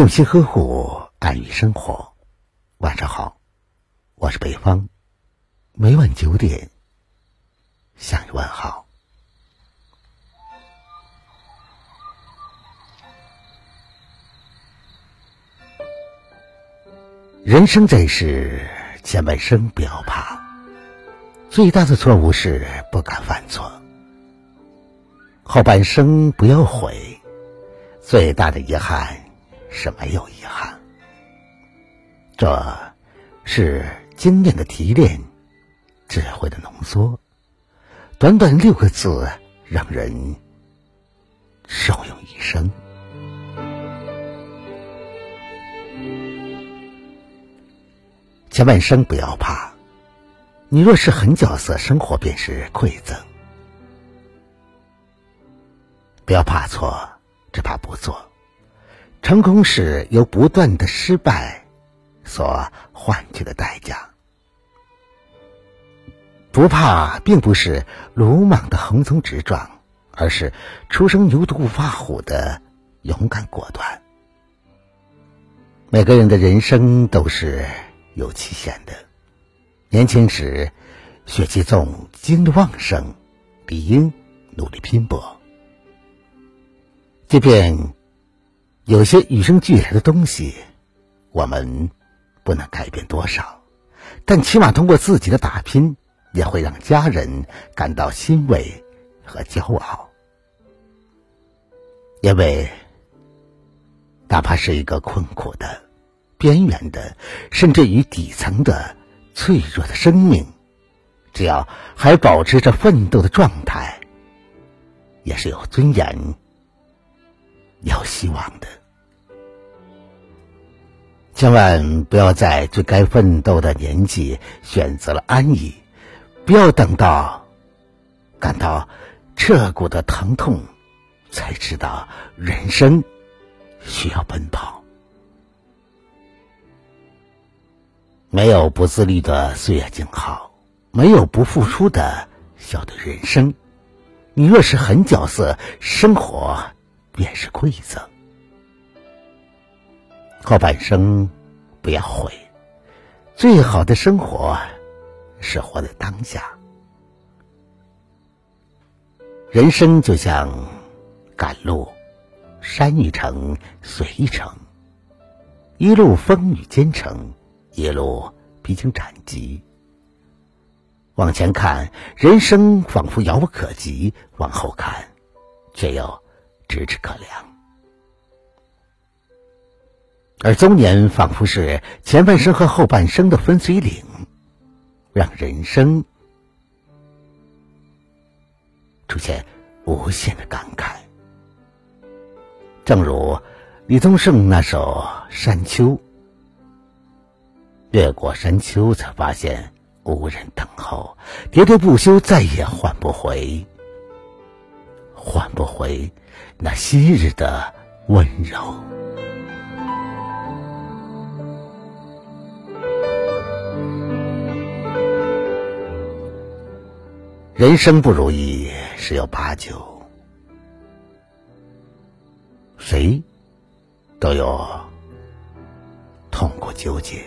用心呵护，安于生活。晚上好，我是北方，每晚九点向你问好。人生在世，前半生不要怕，最大的错误是不敢犯错；后半生不要悔，最大的遗憾。是没有遗憾，这是经验的提炼，智慧的浓缩。短短六个字，让人受用一生。前半生不要怕，你若是狠角色，生活便是馈赠。不要怕错，只怕不做。成功是由不断的失败所换取的代价。不怕，并不是鲁莽的横冲直撞，而是初生牛犊不怕虎的勇敢果断。每个人的人生都是有期限的，年轻时血气重，精力旺盛，理应努力拼搏，即便。有些与生俱来的东西，我们不能改变多少，但起码通过自己的打拼，也会让家人感到欣慰和骄傲。因为，哪怕是一个困苦的、边缘的，甚至于底层的脆弱的生命，只要还保持着奋斗的状态，也是有尊严、有希望的。千万不要在最该奋斗的年纪选择了安逸，不要等到感到彻骨的疼痛，才知道人生需要奔跑。没有不自律的岁月静好，没有不付出的小的人生。你若是狠角色，生活便是馈赠。后半生不要悔，最好的生活是活在当下。人生就像赶路，山一程，水一程，一路风雨兼程，一路披荆斩棘。往前看，人生仿佛遥不可及；往后看，却又咫尺可量。而中年仿佛是前半生和后半生的分水岭，让人生出现无限的感慨。正如李宗盛那首《山丘》，越过山丘，才发现无人等候，喋喋不休，再也换不回，换不回那昔日的温柔。人生不如意十有八九，谁都有痛苦纠结。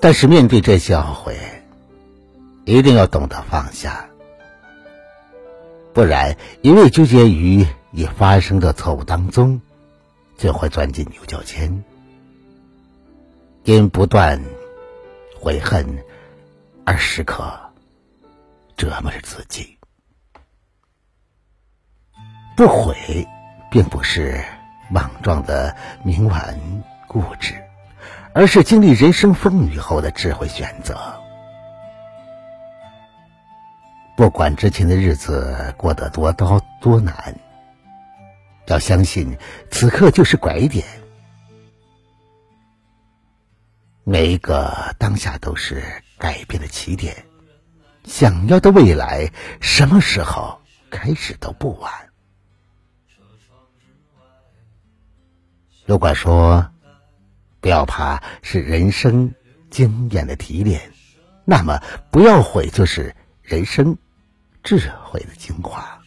但是面对这些懊悔，一定要懂得放下，不然一味纠结于已发生的错误当中，就会钻进牛角尖，因不断悔恨。而时刻折磨着自己，不悔，并不是莽撞的冥顽固执，而是经历人生风雨后的智慧选择。不管之前的日子过得多刀多难，要相信此刻就是拐点，每一个当下都是。改变的起点，想要的未来，什么时候开始都不晚。如果说不要怕是人生经验的提炼，那么不要悔就是人生智慧的精华。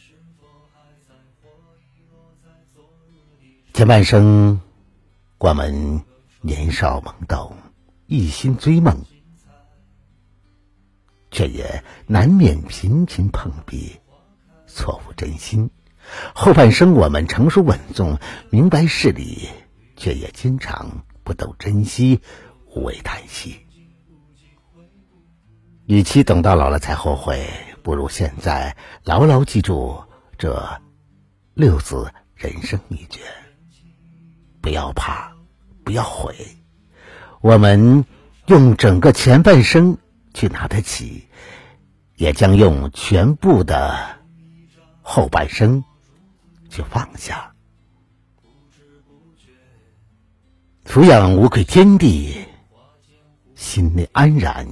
前半生，我们年少懵懂，一心追梦，却也难免频频碰壁，错付真心。后半生，我们成熟稳重，明白事理，却也经常不懂珍惜，无谓叹息。与其等到老了才后悔，不如现在牢牢记住这六字人生秘诀。不要怕，不要悔，我们用整个前半生去拿得起，也将用全部的后半生去放下。抚养无愧天地，心内安然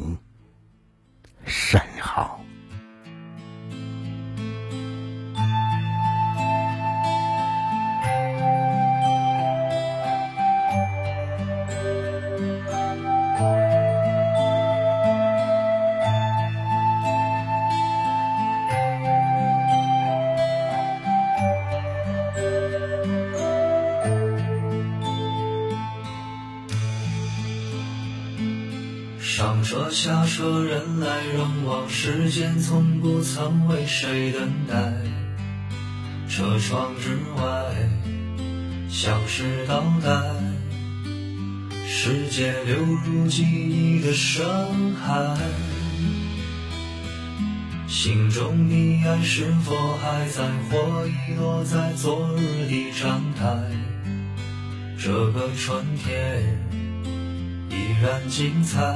下车，人来人往，时间从不曾为谁等待。车窗之外，像是倒带，世界流入记忆的深海。心中的爱是否还在，或遗落在昨日的站台？这个春天。依然精彩，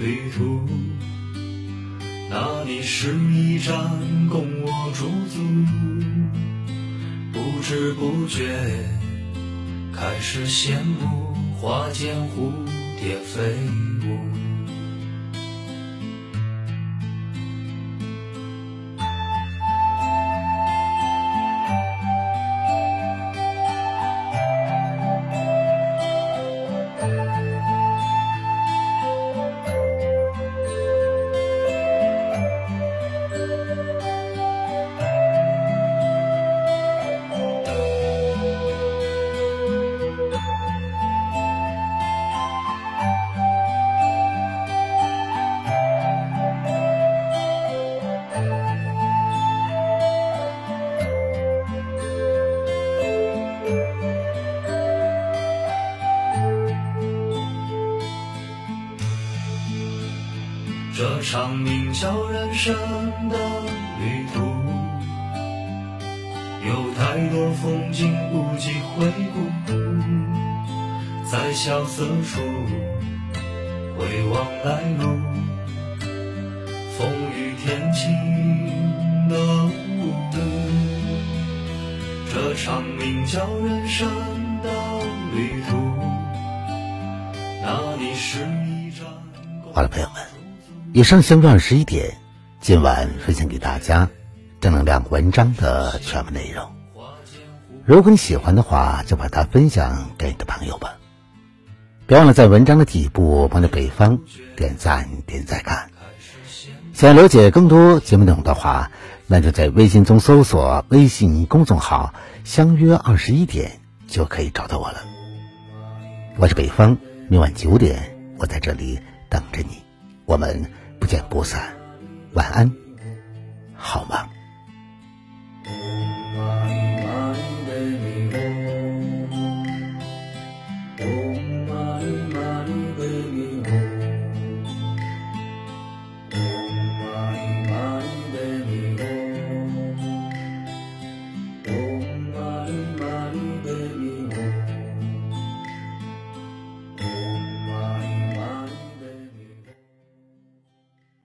旅途，那里是一站供我驻足，不知不觉开始羡慕花间蝴蝶飞舞。这场名叫人生的旅途，有太多风景不及回顾，在萧瑟处回望来路，风雨天晴的雾。这场名叫人生的旅途，那里是一站。好了，朋友们。以上相约二十一点，今晚分享给大家正能量文章的全部内容。如果你喜欢的话，就把它分享给你的朋友吧。别忘了在文章的底部帮着北方点赞点赞看。想了解更多节目内容的话，那就在微信中搜索微信公众号“相约二十一点”就可以找到我了。我是北方，明晚九点我在这里等着你。我们。不见不散，晚安，好吗？